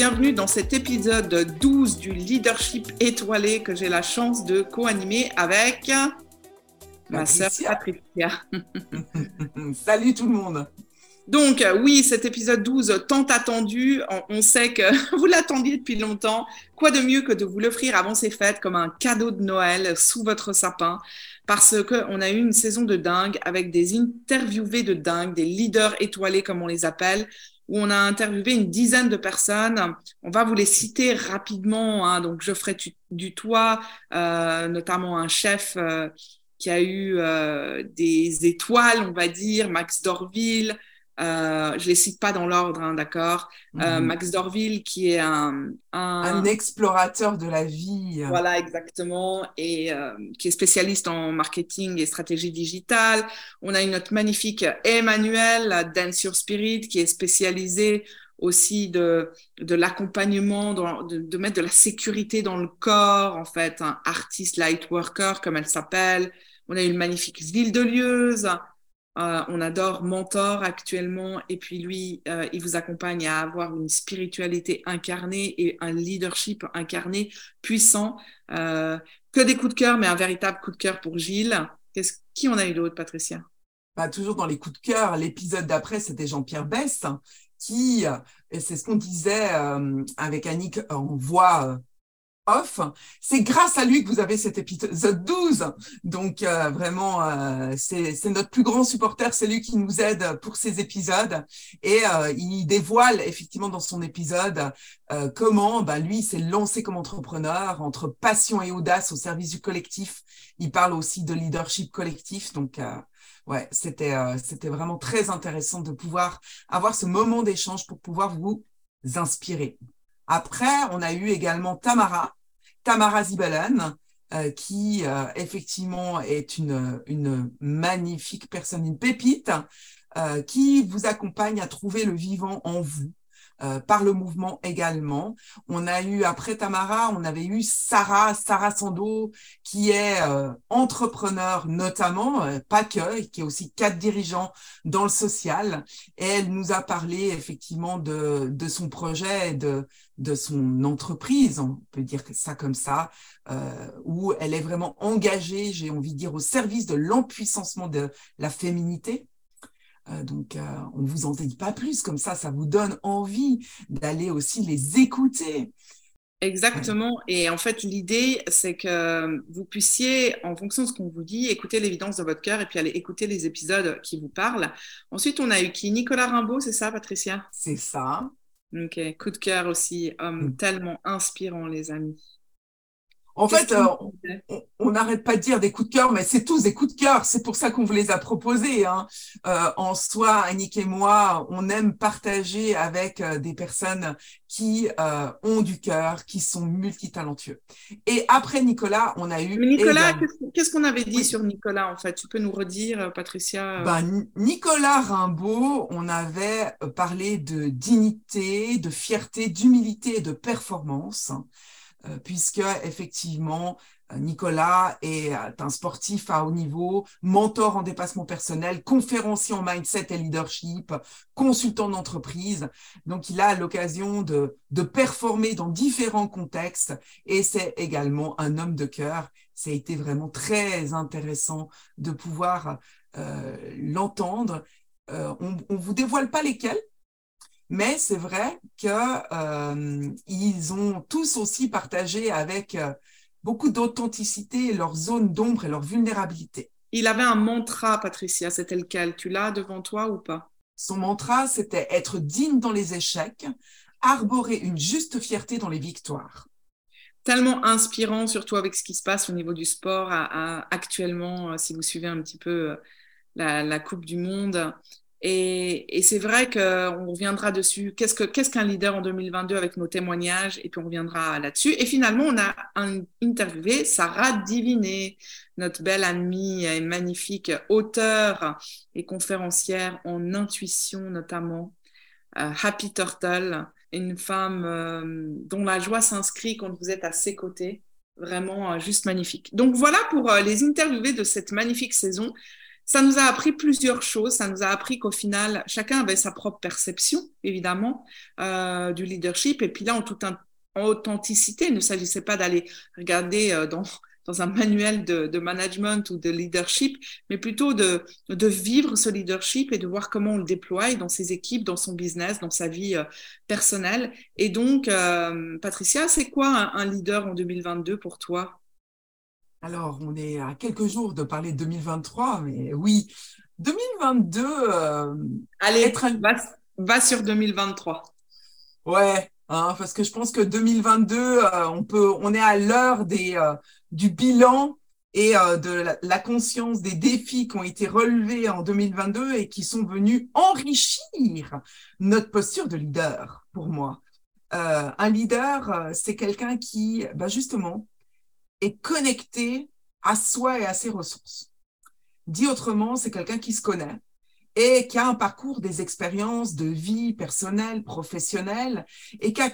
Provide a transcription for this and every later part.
Bienvenue dans cet épisode 12 du leadership étoilé que j'ai la chance de co-animer avec ma sœur Patricia. Salut tout le monde. Donc oui, cet épisode 12 tant attendu, on sait que vous l'attendiez depuis longtemps. Quoi de mieux que de vous l'offrir avant ces fêtes comme un cadeau de Noël sous votre sapin? Parce qu'on a eu une saison de dingue avec des interviewés de dingue, des leaders étoilés comme on les appelle, où on a interviewé une dizaine de personnes. On va vous les citer rapidement. Hein. Donc, Geoffrey Dutoit, euh, notamment un chef euh, qui a eu euh, des étoiles, on va dire, Max Dorville, euh, je les cite pas dans l'ordre, hein, d'accord. Euh, mhm. Max Dorville, qui est un, un, explorateur de la vie. Voilà, exactement, et euh, qui est spécialiste en marketing et stratégie digitale. On a une autre magnifique Emmanuel, Dance Your Spirit, qui est spécialisée aussi de, de l'accompagnement, de, de, mettre de la sécurité dans le corps, en fait, un artiste light worker, comme elle s'appelle. On a une magnifique Ville de Lieuse, euh, on adore Mentor actuellement, et puis lui, euh, il vous accompagne à avoir une spiritualité incarnée et un leadership incarné puissant. Euh, que des coups de cœur, mais un véritable coup de cœur pour Gilles. qui en a eu d'autres, Patricia? Bah, Toujours dans les coups de cœur, l'épisode d'après, c'était Jean-Pierre Bess, qui, et c'est ce qu'on disait avec Annick, on c'est grâce à lui que vous avez cet épisode 12. Donc euh, vraiment, euh, c'est notre plus grand supporter, c'est lui qui nous aide pour ces épisodes. Et euh, il dévoile effectivement dans son épisode comment bah, lui s'est lancé comme entrepreneur entre passion et audace au service du collectif. Il parle aussi de leadership collectif. Donc ouais, c'était c'était vraiment très intéressant de pouvoir avoir ce moment d'échange pour pouvoir vous inspirer. Après, on a eu également Tamara, Tamara Zibalen, euh, qui euh, effectivement est une, une magnifique personne, une pépite, euh, qui vous accompagne à trouver le vivant en vous. Par le mouvement également. On a eu, après Tamara, on avait eu Sarah, Sarah Sando, qui est entrepreneur notamment, pas que, qui est aussi cadre dirigeant dans le social. Et elle nous a parlé effectivement de, de son projet, de, de son entreprise, on peut dire ça comme ça, euh, où elle est vraiment engagée, j'ai envie de dire, au service de l'empuissancement de la féminité. Euh, donc, euh, on ne vous en dit pas plus, comme ça, ça vous donne envie d'aller aussi les écouter. Exactement. Et en fait, l'idée, c'est que vous puissiez, en fonction de ce qu'on vous dit, écouter l'évidence de votre cœur et puis aller écouter les épisodes qui vous parlent. Ensuite, on a eu qui? Nicolas Rimbaud, c'est ça, Patricia? C'est ça. Ok, coup de cœur aussi, homme mm. tellement inspirant, les amis. En fait, euh, on n'arrête pas de dire des coups de cœur, mais c'est tous des coups de cœur. C'est pour ça qu'on vous les a proposés. Hein. Euh, en soi, Annick et moi, on aime partager avec euh, des personnes qui ont du cœur, qui sont multitalentueux. Et après Nicolas, on a eu. Nicolas, qu'est-ce qu'on avait dit sur Nicolas en fait? Tu peux nous redire, Patricia ben, Nicolas Rimbaud, on avait parlé de dignité, de fierté, d'humilité et de performance. Euh, puisque effectivement euh, Nicolas est euh, un sportif à haut niveau, mentor en dépassement personnel, conférencier en mindset et leadership, consultant d'entreprise. Donc, il a l'occasion de, de performer dans différents contextes et c'est également un homme de cœur. Ça a été vraiment très intéressant de pouvoir euh, l'entendre. Euh, on ne vous dévoile pas lesquels, mais c'est vrai qu'ils euh, ont tous aussi partagé avec euh, beaucoup d'authenticité leur zone d'ombre et leur vulnérabilité. Il avait un mantra, Patricia, c'était lequel? Tu l'as devant toi ou pas? Son mantra, c'était être digne dans les échecs, arborer une juste fierté dans les victoires. Tellement inspirant, surtout avec ce qui se passe au niveau du sport actuellement, euh, si vous suivez un petit peu la, la Coupe du Monde. Et, c'est vrai qu'on reviendra dessus. Qu'est-ce que qu'est-ce qu'un leader en 2022 avec nos témoignages? Et puis on reviendra là-dessus. Et finalement, on a interviewé Sarah Diviné, notre belle amie et magnifique auteure et conférencière en intuition notamment. Euh, Happy Turtle, une femme euh, dont la joie s'inscrit quand vous êtes à ses côtés. Vraiment euh, juste magnifique. Donc voilà pour les interviewés de cette magnifique saison ça nous a appris plusieurs choses. Ça nous a appris qu'au final, chacun avait sa propre perception, évidemment, euh, du leadership. Et puis là, en toute authenticité, il ne s'agissait pas d'aller regarder euh, dans, dans un manuel de, de, management ou de leadership, mais plutôt de, de vivre ce leadership et de voir comment on le déploie dans ses équipes, dans son business, dans sa vie euh, personnelle. Et donc, euh, Patricia, c'est quoi un, un leader en 2022 pour toi? Alors, on est à quelques jours de parler de 2023, mais oui, 2022. Euh, Allez, va, sur 2023. Ouais, hein, parce que je pense que 2022, euh, on peut, on est à l'heure des euh, du bilan et de la, conscience des défis qui ont été relevés en 2022 et qui sont venus enrichir notre posture de leader. Pour moi, un leader, c'est quelqu'un qui, bah justement, est connecté à soi et à ses ressources. Dit autrement, c'est quelqu'un qui se connaît et qui a un parcours des expériences de vie personnelle, professionnelle, et qui a,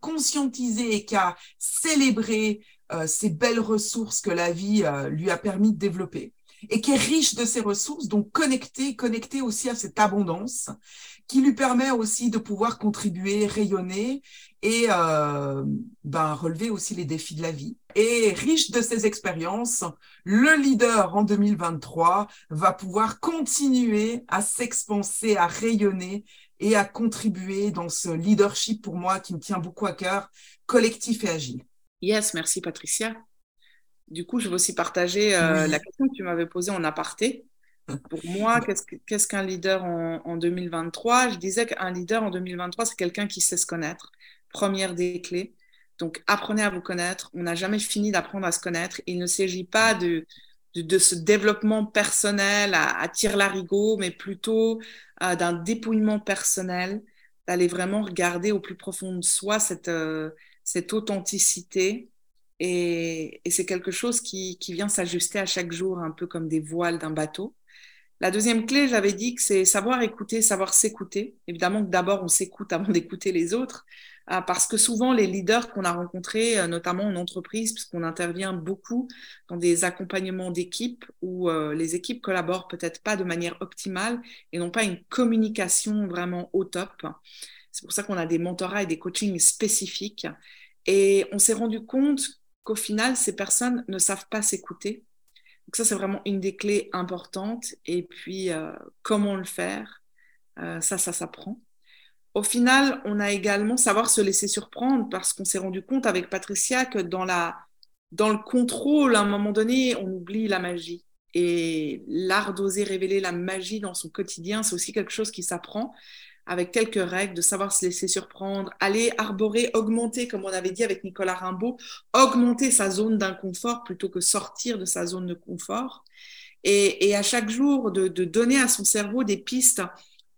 conscientisé et qui a célébré euh, ces belles ressources que la vie euh, lui a permis de développer et qui est riche de ses ressources, donc connecté, connecté aussi à cette abondance, qui lui permet aussi de pouvoir contribuer, rayonner et euh, ben, relever aussi les défis de la vie. Et riche de ses expériences, le leader en 2023 va pouvoir continuer à s'expanser, à rayonner et à contribuer dans ce leadership pour moi qui me tient beaucoup à cœur, collectif et agile. Yes, merci Patricia. Du coup, je veux aussi partager euh, la question que tu m'avais posée en aparté. Pour moi, qu'est-ce qu'un leader en, 2023 Je disais qu'un leader en 2023, c'est quelqu'un qui sait se connaître. Première des clés. Donc, apprenez à vous connaître. On n'a jamais fini d'apprendre à se connaître. Il ne s'agit pas de, de, ce développement personnel à, à tire-larigot, mais plutôt euh, d'un dépouillement personnel, d'aller vraiment regarder au plus profond de soi cette, euh, cette authenticité et, c'est quelque chose qui, vient s'ajuster à chaque jour, un peu comme des voiles d'un bateau. La deuxième clé, j'avais dit que c'est savoir écouter, savoir s'écouter. Évidemment que d'abord, on s'écoute avant d'écouter les autres, euh, parce que souvent, les leaders qu'on a rencontrés, euh, notamment en entreprise, puisqu'on intervient beaucoup dans des accompagnements d'équipes où euh, les équipes collaborent peut-être pas de manière optimale et n'ont pas une communication vraiment au top. C'est pour ça qu'on a des mentorats et des coachings spécifiques. Et on s'est rendu compte qu'au final, ces personnes ne savent pas s'écouter. Donc ça, c'est vraiment une des clés importantes. Et puis, euh, comment le faire euh, Ça, ça s'apprend. Au final, on a également savoir se laisser surprendre parce qu'on s'est rendu compte avec Patricia que dans, la, dans le contrôle, à un moment donné, on oublie la magie. Et l'art d'oser révéler la magie dans son quotidien, c'est aussi quelque chose qui s'apprend avec quelques règles, de savoir se laisser surprendre, aller arborer, augmenter, comme on avait dit avec Nicolas Rimbaud, augmenter sa zone d'inconfort plutôt que sortir de sa zone de confort. Et, à chaque jour, de, donner à son cerveau des pistes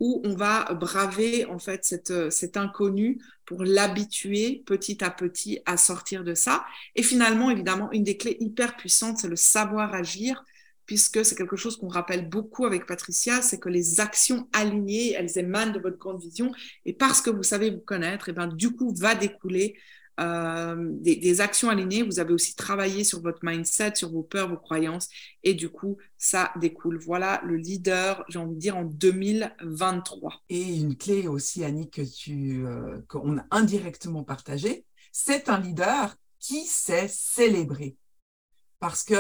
où on va braver en fait cette, cet inconnu pour l'habituer petit à petit à sortir de ça. Et finalement, évidemment, une des clés hyper puissantes, c'est le savoir agir puisque c'est quelque chose qu'on rappelle beaucoup avec Patricia, c'est que les actions alignées, elles émanent de votre grande vision, et parce que vous savez vous connaître, et ben, du coup, va découler euh, des, actions alignées. Vous avez aussi travaillé sur votre mindset, sur vos peurs, vos croyances, et du coup, ça découle. Voilà le leader, j'ai envie de dire, en 2023. Et une clé aussi, Annie, que tu, euh, qu'on a indirectement partagée, c'est un leader qui sait célébrer. Parce que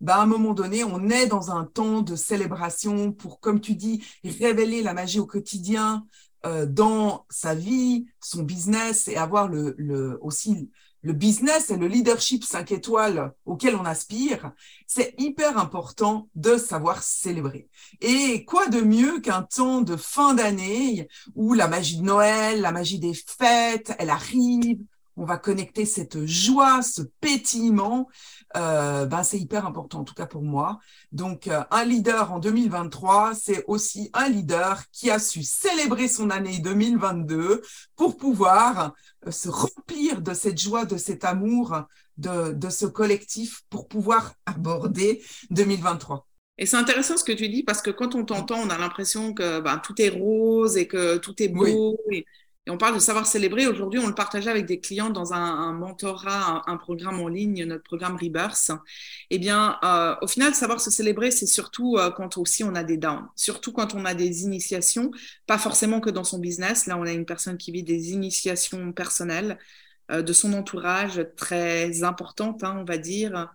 bah, à un moment donné, on est dans un temps de célébration pour, comme tu dis, révéler la magie au quotidien euh, dans sa vie, son business et avoir le, le, aussi le business et le leadership 5 étoiles auquel on aspire. C'est hyper important de savoir célébrer. Et quoi de mieux qu'un temps de fin d'année où la magie de Noël, la magie des fêtes, elle arrive, on va connecter cette joie, ce pétillement. Euh, ben c'est hyper important, en tout cas pour moi. Donc, euh, un leader en 2023, c'est aussi un leader qui a su célébrer son année 2022 pour pouvoir euh, se remplir de cette joie, de cet amour, de, de ce collectif pour pouvoir aborder 2023. Et c'est intéressant ce que tu dis parce que quand on t'entend, on a l'impression que ben, tout est rose et que tout est beau. Et, on parle de savoir célébrer. Aujourd'hui, on le partageait avec des clients dans un, mentorat, un, programme en ligne, notre programme Rebirth. Eh bien, euh, au final, savoir se célébrer, c'est surtout euh, quand aussi on a des downs, surtout quand on a des initiations, pas forcément que dans son business. Là, on a une personne qui vit des initiations personnelles euh, de son entourage très importantes, hein, on va dire.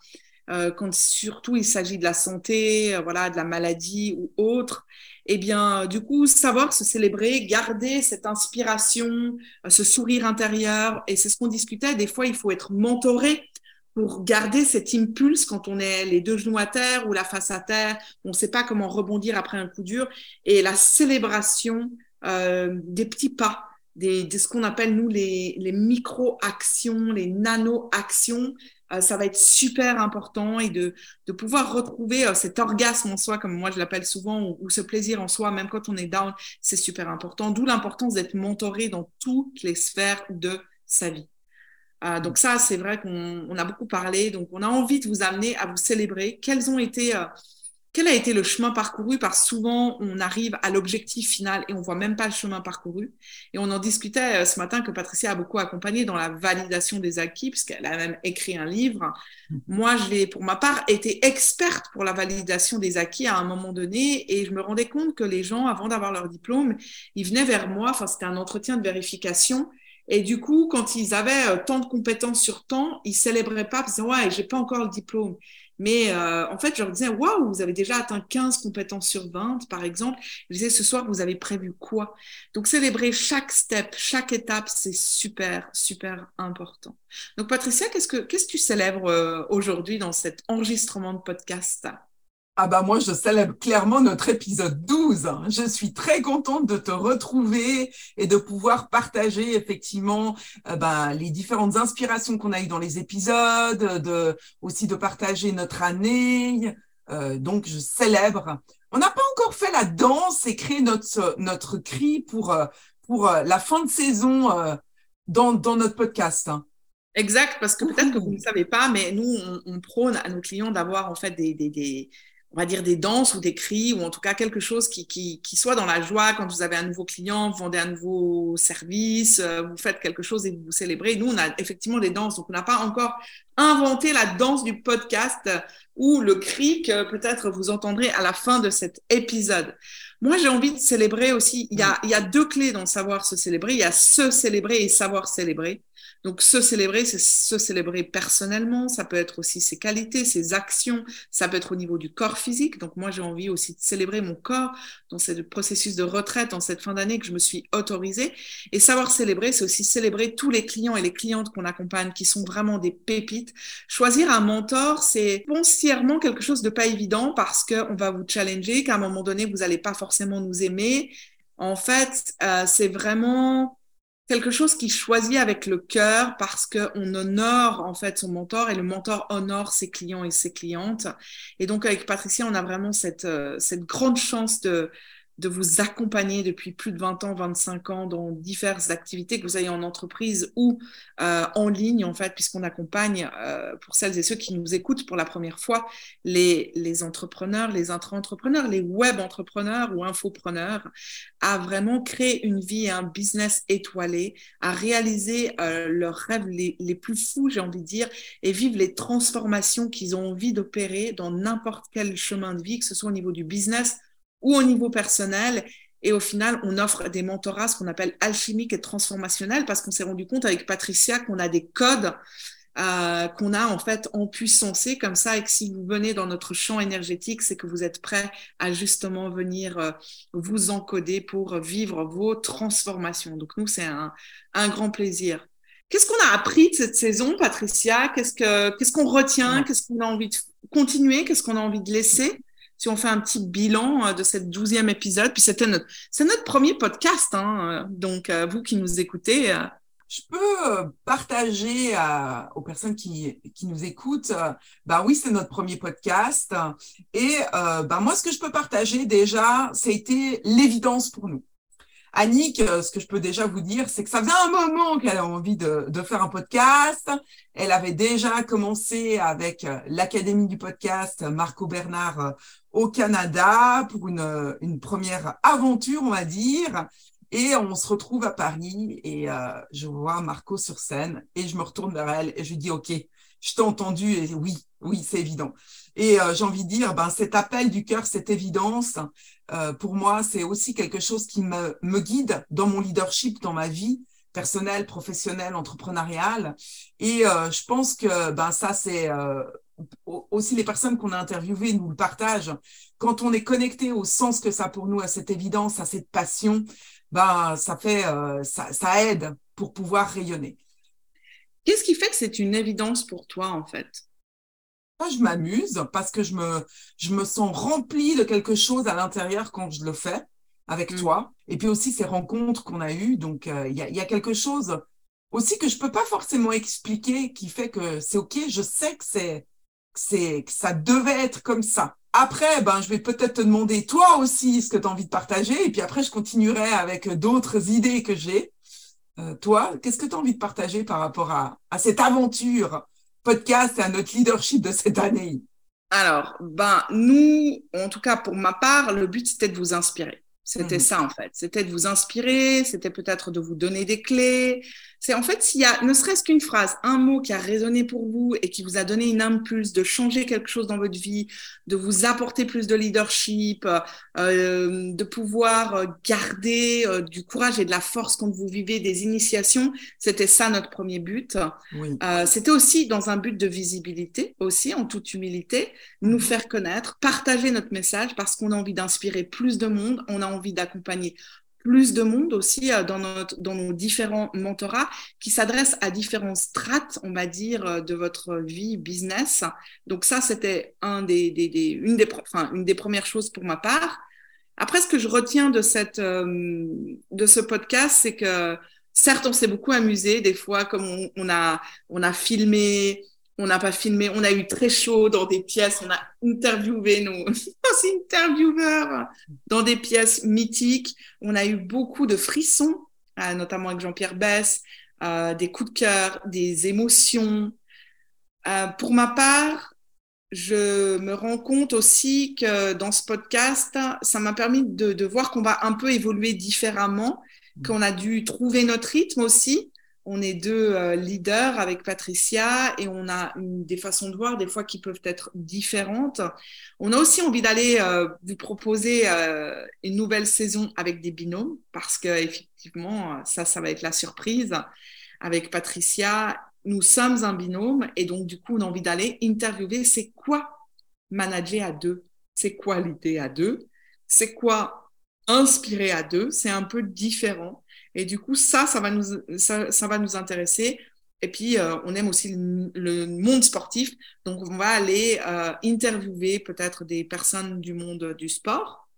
Quand surtout il s'agit de la santé, voilà, de la maladie ou autre, eh bien, du coup, savoir se célébrer, garder cette inspiration, euh, ce sourire intérieur, et c'est ce qu'on discutait, des fois, il faut être mentoré pour garder cet impulse quand on est les deux genoux à terre ou la face à terre, on ne sait pas comment rebondir après un coup dur, et la célébration euh, des petits pas, de ce qu'on appelle, nous, les, micro-actions, les nano-actions, ça va être super important et de, de pouvoir retrouver euh, cet orgasme en soi, comme moi je l'appelle souvent, ou, ce plaisir en soi, même quand on est down, c'est super important. D'où l'importance d'être mentoré dans toutes les sphères de sa vie. Euh, donc ça, c'est vrai qu'on a beaucoup parlé. Donc on a envie de vous amener à vous célébrer. Quels ont été quel a été le chemin parcouru? Parce que souvent, on arrive à l'objectif final et on voit même pas le chemin parcouru. Et on en discutait euh, ce matin que Patricia a beaucoup accompagné dans la validation des acquis, puisqu'elle a même écrit un livre. Mm-hmm. Moi, j'ai, pour ma part, été experte pour la validation des acquis à un moment donné, et je me rendais compte que les gens, avant d'avoir leur diplôme, ils venaient vers moi. Enfin, c'était un entretien de vérification. Et du coup, quand ils avaient euh, tant de compétences sur temps, ils célébraient pas, parce que ouais, j'ai pas encore le diplôme. Mais euh, en fait, je leur disais, waouh, vous avez déjà atteint 15 compétences sur 20, par exemple. Je disais, ce soir, vous avez prévu quoi? Donc, célébrer chaque step, chaque étape, c'est super, super important. Donc, Patricia, qu'est-ce que, qu'est-ce que tu célèbres euh, aujourd'hui dans cet enregistrement de podcast? Ah bah moi, je célèbre clairement notre épisode 12. Je suis très contente de te retrouver et de pouvoir partager effectivement euh, bah, les différentes inspirations qu'on a eues dans les épisodes, de, aussi de partager notre année. Euh, donc, je célèbre. On n'a pas encore fait la danse et créé notre, notre cri pour, euh, pour la fin de saison dans, dans notre podcast. Hein. Exact, parce que peut-être que vous ne savez pas, mais nous, on, on prône à nos clients d'avoir en fait des, des, des on va dire des danses ou des cris ou en tout cas quelque chose qui, qui, qui, soit dans la joie quand vous avez un nouveau client, vous vendez un nouveau service, euh, vous faites quelque chose et vous célébrez. Nous, on a effectivement des danses, donc on n'a pas encore inventé la danse du podcast ou le cri que peut-être vous entendrez à la fin de cet épisode. Moi, j'ai envie de célébrer aussi. Il y, a, il y a deux clés dans savoir se célébrer. Il y a se célébrer et savoir célébrer. Donc, se célébrer, c'est se célébrer personnellement. Ça peut être aussi ses qualités, ses actions. Ça peut être au niveau du corps physique. Donc, moi, j'ai envie aussi de célébrer mon corps dans ce processus de retraite, en cette fin d'année que je me suis autorisée. Et savoir célébrer, c'est aussi célébrer tous les clients et les clientes qu'on accompagne qui sont vraiment des pépites. Choisir un mentor, c'est foncièrement quelque chose de pas évident parce qu'on va vous challenger, qu'à un moment donné, vous n'allez pas forcément nous aimer. En fait, euh, c'est vraiment quelque chose qui choisit avec le cœur parce qu'on honore en fait son mentor et le mentor honore ses clients et ses clientes. Et donc avec Patricia, on a vraiment cette, euh, cette grande chance de, de vous accompagner depuis plus de 20 ans, 25 ans dans diverses activités que vous ayez en entreprise ou euh, en ligne, en fait, puisqu'on accompagne, euh, pour celles et ceux qui nous écoutent pour la première fois, les, les entrepreneurs, les intra-entrepreneurs, les web-entrepreneurs ou infopreneurs, à vraiment créer une vie et un business étoilé, à réaliser euh, leurs rêves les plus fous, j'ai envie de dire, et vivre les transformations qu'ils ont envie d'opérer dans n'importe quel chemin de vie, que ce soit au niveau du business, ou au niveau personnel. Et au final, on offre des mentorats, ce qu'on appelle alchimiques et transformationnels, parce qu'on s'est rendu compte avec Patricia qu'on a des codes euh, qu'on a en fait en puissance comme ça, et que si vous venez dans notre champ énergétique, c'est que vous êtes prêt à justement venir euh, vous encoder pour vivre vos transformations. Donc nous, c'est un, un grand plaisir. Qu'est-ce qu'on a appris de cette saison, Patricia? Qu'est-ce que qu'est-ce qu'on retient? Qu'est-ce qu'on a envie de continuer? Qu'est-ce qu'on a envie de laisser? Si on fait un petit bilan euh, de cette douzième épisode, puis c'était notre, c'est notre premier podcast, hein, euh, donc euh, vous qui nous écoutez, je peux partager aux personnes qui, qui nous écoutent, bah oui, c'est notre premier podcast. Et bah moi, ce que je peux partager déjà, c'était l'évidence pour nous. Annick, ce que je peux déjà vous dire, c'est que ça faisait un moment qu'elle a envie de, de, faire un podcast. Elle avait déjà commencé avec l'Académie du podcast Marco Bernard au Canada pour une, une première aventure, on va dire. Et on se retrouve à Paris et je vois Marco sur scène et je me retourne vers elle et je lui dis, OK, je t'ai entendu et oui, oui, c'est évident. Et euh, j'ai envie de dire, ben, cet appel du cœur, cette évidence, euh, pour moi, c'est aussi quelque chose qui me, me guide dans mon leadership, dans ma vie personnelle, professionnelle, entrepreneuriale. Et euh, je pense que ben, ça, c'est aussi les personnes qu'on a interviewées nous le partagent. Quand on est connecté au sens que ça pour nous, à cette évidence, à cette passion, ben, ça, fait, ça, ça aide pour pouvoir rayonner. Qu'est-ce qui fait que c'est une évidence pour toi, en fait? Je m'amuse parce que je me, je me sens remplie de quelque chose à l'intérieur quand je le fais avec mm. toi. Et puis aussi ces rencontres qu'on a eues. Donc, euh, il y, a, y, a, quelque chose aussi que je peux pas forcément expliquer qui fait que c'est OK. Je sais que c'est, c'est, que ça devait être comme ça. Après, ben, je vais peut-être te demander toi aussi ce que tu as envie de partager. Et puis après, je continuerai avec d'autres idées que j'ai. Euh, toi, qu'est-ce que tu as envie de partager par rapport à, à cette aventure podcast et à notre leadership de cette année? Alors, ben, nous, en tout cas pour ma part, le but c'était de vous inspirer. C'était mhm. ça en fait. C'était de vous inspirer, c'était peut-être de vous donner des clés, c'est en fait s'il y a ne serait-ce qu'une phrase, un mot qui a résonné pour vous et qui vous a donné une impulse de changer quelque chose dans votre vie, de vous apporter plus de leadership, euh, de pouvoir euh, garder euh, du courage et de la force quand vous vivez des initiations, c'était ça notre premier but. Euh, c'était aussi dans un but de visibilité, aussi en toute humilité, nous mhm. faire connaître, partager notre message parce qu'on a envie d'inspirer plus de monde, on a envie d'accompagner plus de monde aussi euh, dans, notre, dans nos différents mentorats qui s'adressent à différents strates, on va dire, euh, de votre vie business. Donc ça, c'était un des, des, des, une, des, enfin, une des premières choses pour ma part. Après, ce que je retiens de, cette, euh, de ce podcast, c'est que certes, on s'est beaucoup amusé des fois, comme on, a, on a filmé, on n'a pas filmé, on a eu très chaud dans des pièces, on a interviewé nos intervieweurs dans des pièces mythiques. On a eu beaucoup de frissons, euh, notamment avec Jean-Pierre Bess, euh, des coups de cœur, des émotions. Euh, pour ma part, je me rends compte aussi que dans ce podcast, ça m'a permis de, de voir qu'on va un peu évoluer différemment, qu'on a dû trouver notre rythme aussi on est deux euh, leaders avec Patricia et on a des façons de voir des fois qui peuvent être différentes. On a aussi envie d'aller euh, vous proposer euh, une nouvelle saison avec des binômes parce que effectivement ça ça va être la surprise avec Patricia. Nous sommes un binôme et donc du coup on a envie d'aller interviewer c'est quoi manager à deux, c'est quoi l'idée à deux, c'est quoi inspirer à deux, c'est un peu différent. Et du coup, ça, ça va nous, ça, ça va nous intéresser. Et puis, euh, on aime aussi le, monde sportif. Donc, on va aller euh, interviewer peut-être des personnes du monde du sport.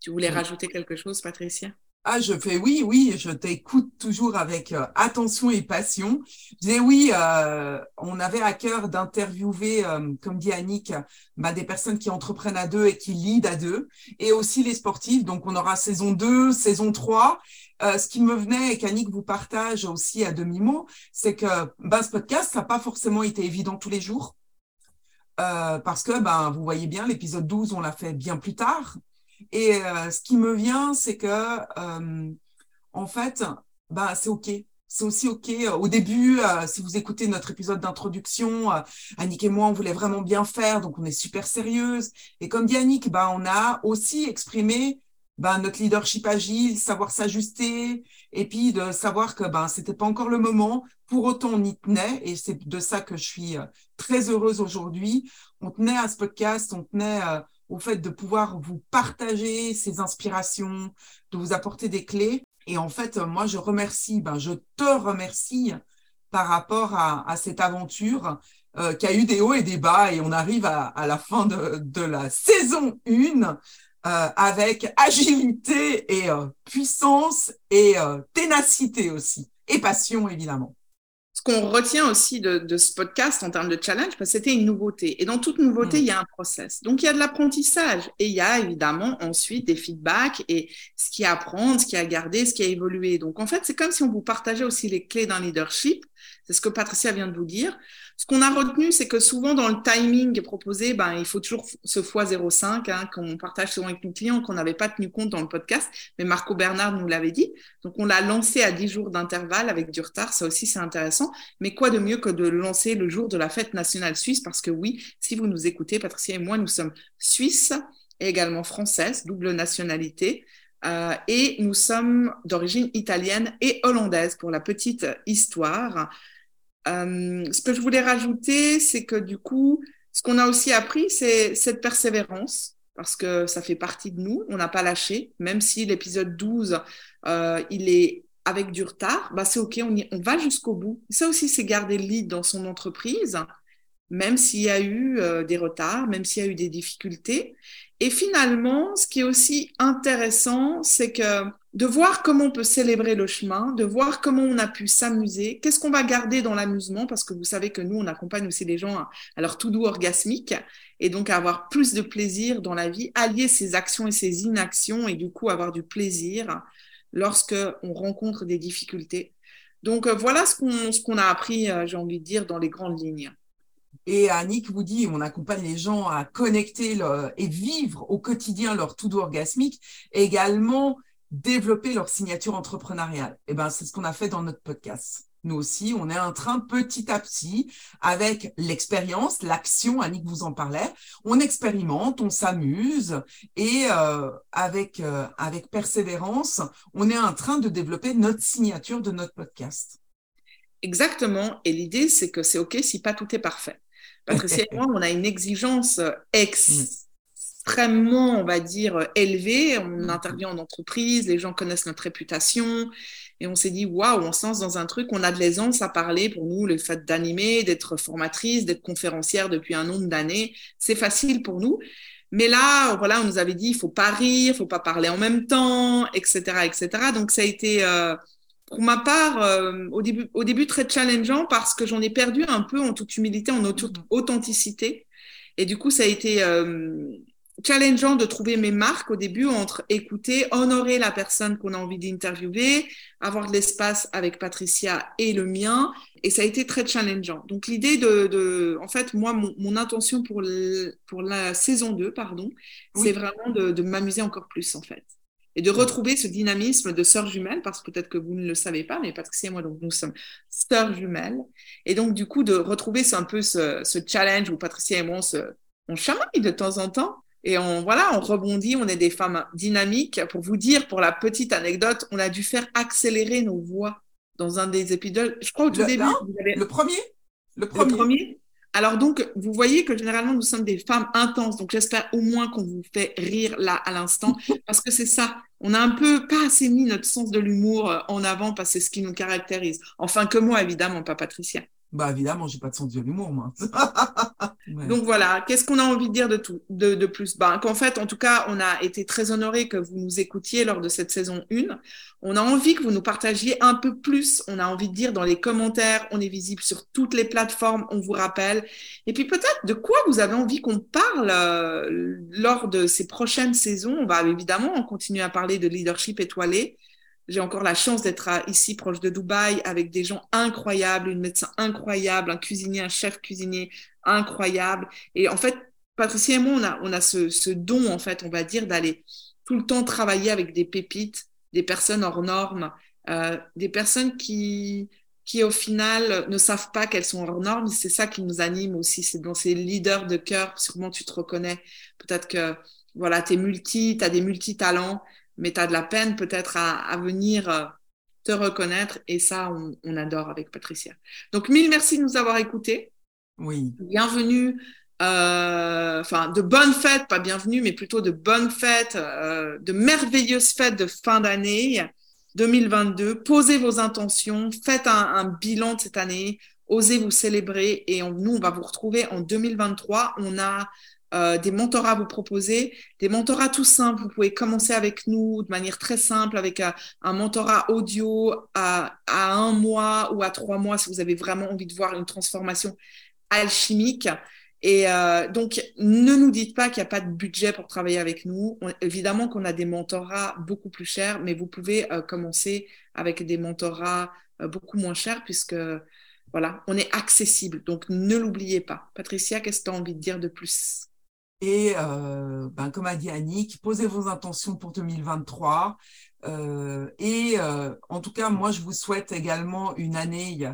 Tu voulais rajouter quelque chose, Patricia? Ah, je fais oui, oui, je t'écoute toujours avec euh, attention et passion. Je disais oui, euh, on avait à cœur d'interviewer, euh, comme dit Annick, bah, des personnes qui entreprennent à deux et qui lead à deux, et aussi les sportifs. Donc, on aura saison 2, saison 3. ce qui me venait et qu'Annick vous partage aussi à demi-mot, c'est que bah, ce podcast, ça n'a pas forcément été évident tous les jours. parce que ben, vous voyez bien, l'épisode 12, on l'a fait bien plus tard. Et euh, ce qui me vient, c'est que, euh, en fait, bah, c'est OK. C'est aussi OK. Au début, euh, si vous écoutez notre épisode d'introduction, Annick et moi, on voulait vraiment bien faire, donc on est super sérieuse. Et comme dit Annick, bah, on a aussi exprimé bah, notre leadership agile, savoir s'ajuster, et puis de savoir que ben c'était pas encore le moment. Pour autant, on y tenait, et c'est de ça que je suis très heureuse aujourd'hui. On tenait à ce podcast, on tenait au fait de pouvoir vous partager ces inspirations, de vous apporter des clés. Et en fait, moi, je remercie, ben, je te remercie par rapport à, cette aventure euh, qui a eu des hauts et des bas et on arrive à, la fin de, la saison 1. avec agilité et puissance et ténacité aussi, et passion évidemment qu'on retient aussi de, ce podcast en termes de challenge, parce que c'était une nouveauté. Et dans toute nouveauté, mm. il y a un process. Donc, il y a de l'apprentissage et il y a évidemment ensuite des feedbacks et ce qui a à apprendre, ce qui a à garder, ce qui a évolué. Donc, en fait, c'est comme si on vous partageait aussi les clés d'un leadership. C'est ce que Patricia vient de vous dire. Ce qu'on a retenu, c'est que souvent dans le timing proposé, ben, il faut toujours ce x05 hein, qu'on partage souvent avec nos clients, qu'on n'avait pas tenu compte dans le podcast, mais Marco Bernard nous l'avait dit. Donc on l'a lancé à 10 jours d'intervalle avec du retard, ça aussi c'est intéressant. Mais quoi de mieux que de le lancer le jour de la fête nationale suisse? Parce que oui, si vous nous écoutez, Patricia et moi, nous sommes suisses et également françaises, double nationalité. Euh, et nous sommes d'origine italienne et hollandaise pour la petite histoire. Euh, ce que je voulais rajouter, c'est que du coup, ce qu'on a aussi appris, c'est cette persévérance, parce que ça fait partie de nous, on n'a pas lâché, même si l'épisode 12, euh, il est avec du retard, bah c'est OK, on, on va jusqu'au bout. Ça aussi, c'est garder le lead dans son entreprise, même s'il y a eu euh, des retards, même s'il y a eu des difficultés. Et finalement, ce qui est aussi intéressant, c'est que de voir comment on peut célébrer le chemin, de voir comment on a pu s'amuser, qu'est-ce qu'on va garder dans l'amusement, parce que vous savez que nous, on accompagne aussi les gens à, leur tout doux orgasmique, et donc à avoir plus de plaisir dans la vie, allier ses actions et ses inactions, et du coup avoir du plaisir lorsque on rencontre des difficultés. Donc euh, voilà ce qu'on a appris, euh, j'ai envie de dire, dans les grandes lignes. Et Annick vous dit, on accompagne les gens à connecter et vivre au quotidien leur tout doux orgasmique, également développer leur signature entrepreneuriale. Et eh ben, c'est ce qu'on a fait dans notre podcast. Nous aussi, on est en train petit à petit, avec l'expérience, l'action, Annick vous en parlait, on expérimente, on s'amuse et euh, avec, euh, avec persévérance, on est en train de développer notre signature de notre podcast. Exactement. Et l'idée, c'est que c'est OK si pas tout est parfait. Patricia et moi, on a une exigence extrêmement, on va dire, élevée. On mm-hmm. intervient en entreprise, les gens connaissent notre réputation. Et on s'est dit, waouh, on se lance dans un truc, on a de l'aisance à parler pour nous, le fait d'animer, d'être formatrice, d'être conférencière depuis un nombre d'années. C'est facile pour nous. Mais là, voilà, on nous avait dit, il faut pas rire, il faut pas parler en même temps, etc., etc. Donc, ça a été, euh, pour ma part, euh, au, début, au début, très challengeant parce que j'en ai perdu un peu en toute humilité, en mm-hmm. authenticité. Et du coup, ça a été euh, challengeant de trouver mes marques au début entre écouter, honorer la personne qu'on a envie d'interviewer, avoir de l'espace avec Patricia et le mien. Et ça a été très challengeant. Donc, l'idée de, de, en fait, moi, mon, mon intention pour, le, pour la saison 2, pardon, c'est vraiment de, de m'amuser encore plus, en fait et de retrouver ce dynamisme de sœurs jumelles, parce que peut-être que vous ne le savez pas, mais Patricia et moi, donc, nous sommes sœurs jumelles. Et donc, du coup, de retrouver un peu ce, challenge où Patricia et moi, on, se, on chamaille de temps en temps. Et on, voilà, on rebondit, on est des femmes dynamiques. Pour vous dire, pour la petite anecdote, on a dû faire accélérer nos voix dans un des épisodes. Je crois au tout début. Le premier Le premier, le premier alors donc, vous voyez que généralement, nous sommes des femmes intenses. Donc j'espère au moins qu'on vous fait rire là à l'instant, parce que c'est ça. On a un peu pas assez mis notre sens de l'humour euh, en avant, parce que c'est ce qui nous caractérise. Enfin que moi, évidemment, pas Patricia. Bah évidemment, j'ai pas de sens de l'humour, moi. Donc voilà, qu'est-ce qu'on a envie de dire de plus? Bah, Qu'en fait, en tout cas, on a été très honorés que vous nous écoutiez lors de cette saison 1. On a envie que vous nous partagiez un peu plus. On a envie de dire dans les commentaires, on est visible sur toutes les plateformes, on vous rappelle. Et puis peut-être de quoi vous avez envie qu'on parle euh, lors de ces prochaines saisons? On va évidemment continuer à parler de leadership étoilé. J'ai encore la chance d'être ici proche de Dubaï avec des gens incroyables, une médecin incroyable, un cuisinier, un chef cuisinier incroyable. Et en fait, Patricia et moi, on a, on a ce, ce don, en fait, on va dire, d'aller tout le temps travailler avec des pépites, des personnes hors normes, euh, des personnes qui, qui, au final, ne savent pas qu'elles sont hors normes. C'est ça qui nous anime aussi. C'est dans ces leaders de cœur, sûrement tu te reconnais. Peut-être que voilà, tu es multi, tu as des multitalents mais tu as de la peine peut-être à, venir euh, te reconnaître et ça, on, adore avec Patricia. Donc, mille merci de nous avoir écoutés. Oui. Bienvenue. Euh, enfin, de bonnes fêtes, pas bienvenue, mais plutôt de bonnes fêtes, euh, de merveilleuses fêtes de fin d'année 2022. Posez vos intentions, faites un, bilan de cette année, osez vous célébrer et nous, on va vous retrouver en 2023. On a euh, des mentorats à vous proposer, des mentorats tout simples. Vous pouvez commencer avec nous de manière très simple, avec un, mentorat audio à, un mois ou à trois mois si vous avez vraiment envie de voir une transformation alchimique. Et euh, donc, ne nous dites pas qu'il n'y a pas de budget pour travailler avec nous. évidemment qu'on a des mentorats beaucoup plus chers, mais vous pouvez euh, commencer avec des mentorats euh, beaucoup moins chers puisque voilà, on est accessible. Donc, ne l'oubliez pas. Patricia, qu'est-ce que tu as envie de dire de plus? Et ben, comme a dit Annick, posez vos intentions pour 2023. et en tout cas, moi, je vous souhaite également une année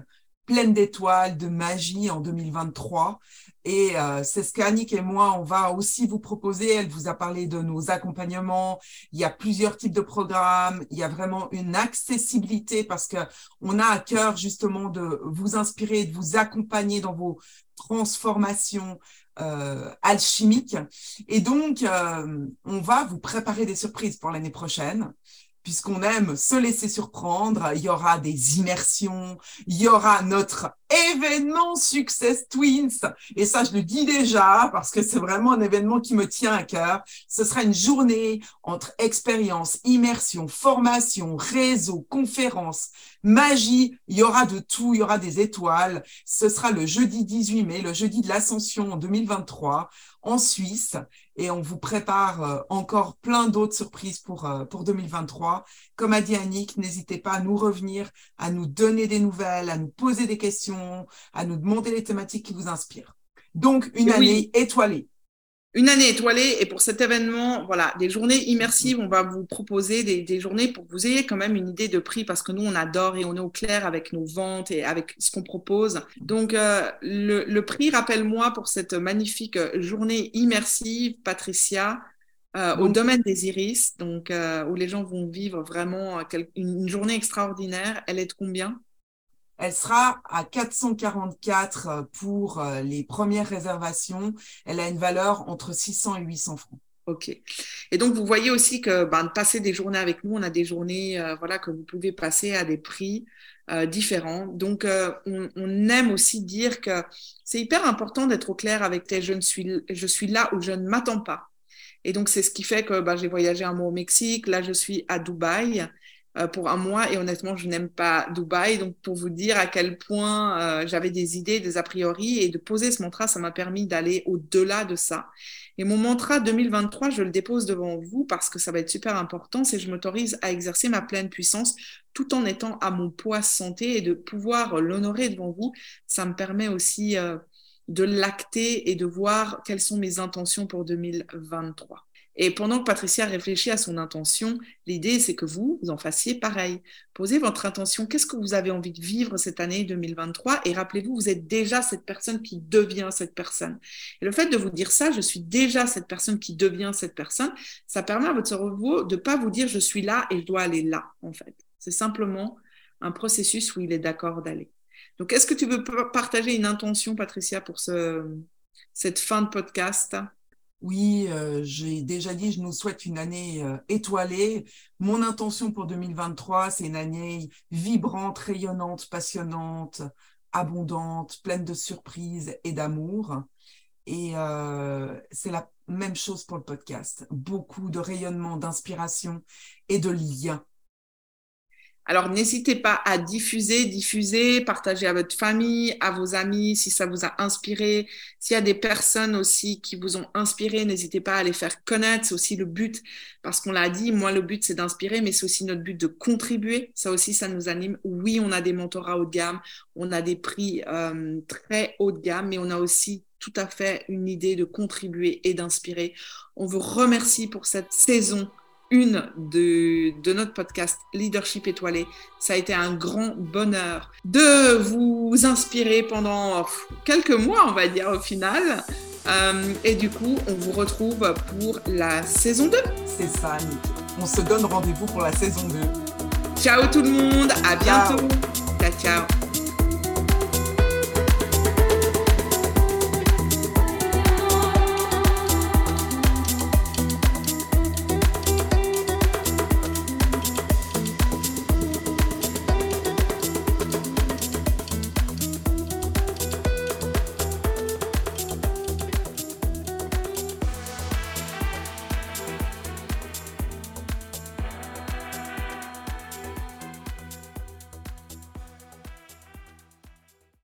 pleine d'étoiles, de magie en 2023. Et euh, c'est ce qu'Annick et moi, on va aussi vous proposer. Elle vous a parlé de nos accompagnements. Il y a plusieurs types de programmes. Il y a vraiment une accessibilité parce que on a à cœur justement de vous inspirer, de vous accompagner dans vos transformations euh, alchimiques. Et donc, euh, on va vous préparer des surprises pour l'année prochaine puisqu'on aime se laisser surprendre, il y aura des immersions, il y aura notre événement Success Twins. Et ça, je le dis déjà parce que c'est vraiment un événement qui me tient à cœur. Ce sera une journée entre expérience, immersion, formation, réseau, conférence, magie. Il y aura de tout. Il y aura des étoiles. Ce sera le jeudi 18 mai, le jeudi de l'Ascension en 2023 en Suisse et on vous prépare euh, encore plein d'autres surprises pour, euh, pour 2023. Comme a dit Annick, n'hésitez pas à nous revenir, à nous donner des nouvelles, à nous poser des questions, à nous demander les thématiques qui vous inspirent. Donc, une année étoilée une année étoilée. Et pour cet événement, voilà, des journées immersives, on va vous proposer des, journées pour que vous ayez quand même une idée de prix parce que nous, on adore et on est au clair avec nos ventes et avec ce qu'on propose. Donc, euh, le, prix, rappelle-moi, pour cette magnifique journée immersive, Patricia, euh, au domaine des iris, donc euh, où les gens vont vivre vraiment une journée extraordinaire. Elle est de combien? Elle sera à 444 euh, pour euh, les premières réservations. Elle a une valeur entre 600 et 800 francs. Ok. Et donc, vous voyez aussi que ben, de passer des journées avec nous, on a des journées euh, voilà, que vous pouvez passer à des prix différents. Donc, on, aime aussi dire que c'est hyper important d'être au clair avec tes je, ne suis, je suis là où je ne m'attends pas. Et donc, c'est ce qui fait que ben, j'ai voyagé un mois au Mexique. Là, je suis à Dubaï. Euh, pour un mois et honnêtement, je n'aime pas Dubaï. Donc, pour vous dire à quel point euh, j'avais des idées, des a priori et de poser ce mantra, ça m'a permis d'aller au-delà de ça. Et mon mantra 2023, je le dépose devant vous parce que ça va être super important, c'est je m'autorise à exercer ma pleine puissance tout en étant à mon poids santé et de pouvoir l'honorer devant vous. Ça me permet aussi euh, de l'acter et de voir quelles sont mes intentions pour 2023. Et pendant que Patricia réfléchit à son intention, l'idée, c'est que vous, vous en fassiez pareil. Posez votre intention. Qu'est-ce que vous avez envie de vivre cette année 2023 Et rappelez-vous, vous êtes déjà cette personne qui devient cette personne. Et le fait de vous dire ça, je suis déjà cette personne qui devient cette personne, ça permet à votre cerveau de ne pas vous dire je suis là et je dois aller là, en fait. C'est simplement un processus où il est d'accord d'aller. Donc, est-ce que tu veux partager une intention, Patricia, pour ce, cette fin de podcast? Oui, euh, j'ai déjà dit, je nous souhaite une année euh, étoilée. Mon intention pour 2023, c'est une année vibrante, rayonnante, passionnante, abondante, pleine de surprises et d'amour. Et euh, c'est la même chose pour le podcast. Beaucoup de rayonnement, d'inspiration et de liens alors, n'hésitez pas à diffuser, diffuser, partager à votre famille, à vos amis, si ça vous a inspiré. S'il y a des personnes aussi qui vous ont inspiré, n'hésitez pas à les faire connaître. C'est aussi le but, parce qu'on l'a dit, moi, le but, c'est d'inspirer, mais c'est aussi notre but de contribuer. Ça aussi, ça nous anime. Oui, on a des mentorats haut de gamme, on a des prix euh, très haut de gamme, mais on a aussi tout à fait une idée de contribuer et d'inspirer. On vous remercie pour cette saison une de, notre podcast Leadership étoilé. Ça a été un grand bonheur de vous inspirer pendant quelques mois, on va dire au final. Euh, et du coup, on vous retrouve pour la saison 2. C'est ça, On se donne rendez-vous pour la saison 2. Ciao tout le monde, à bientôt. ciao. ciao.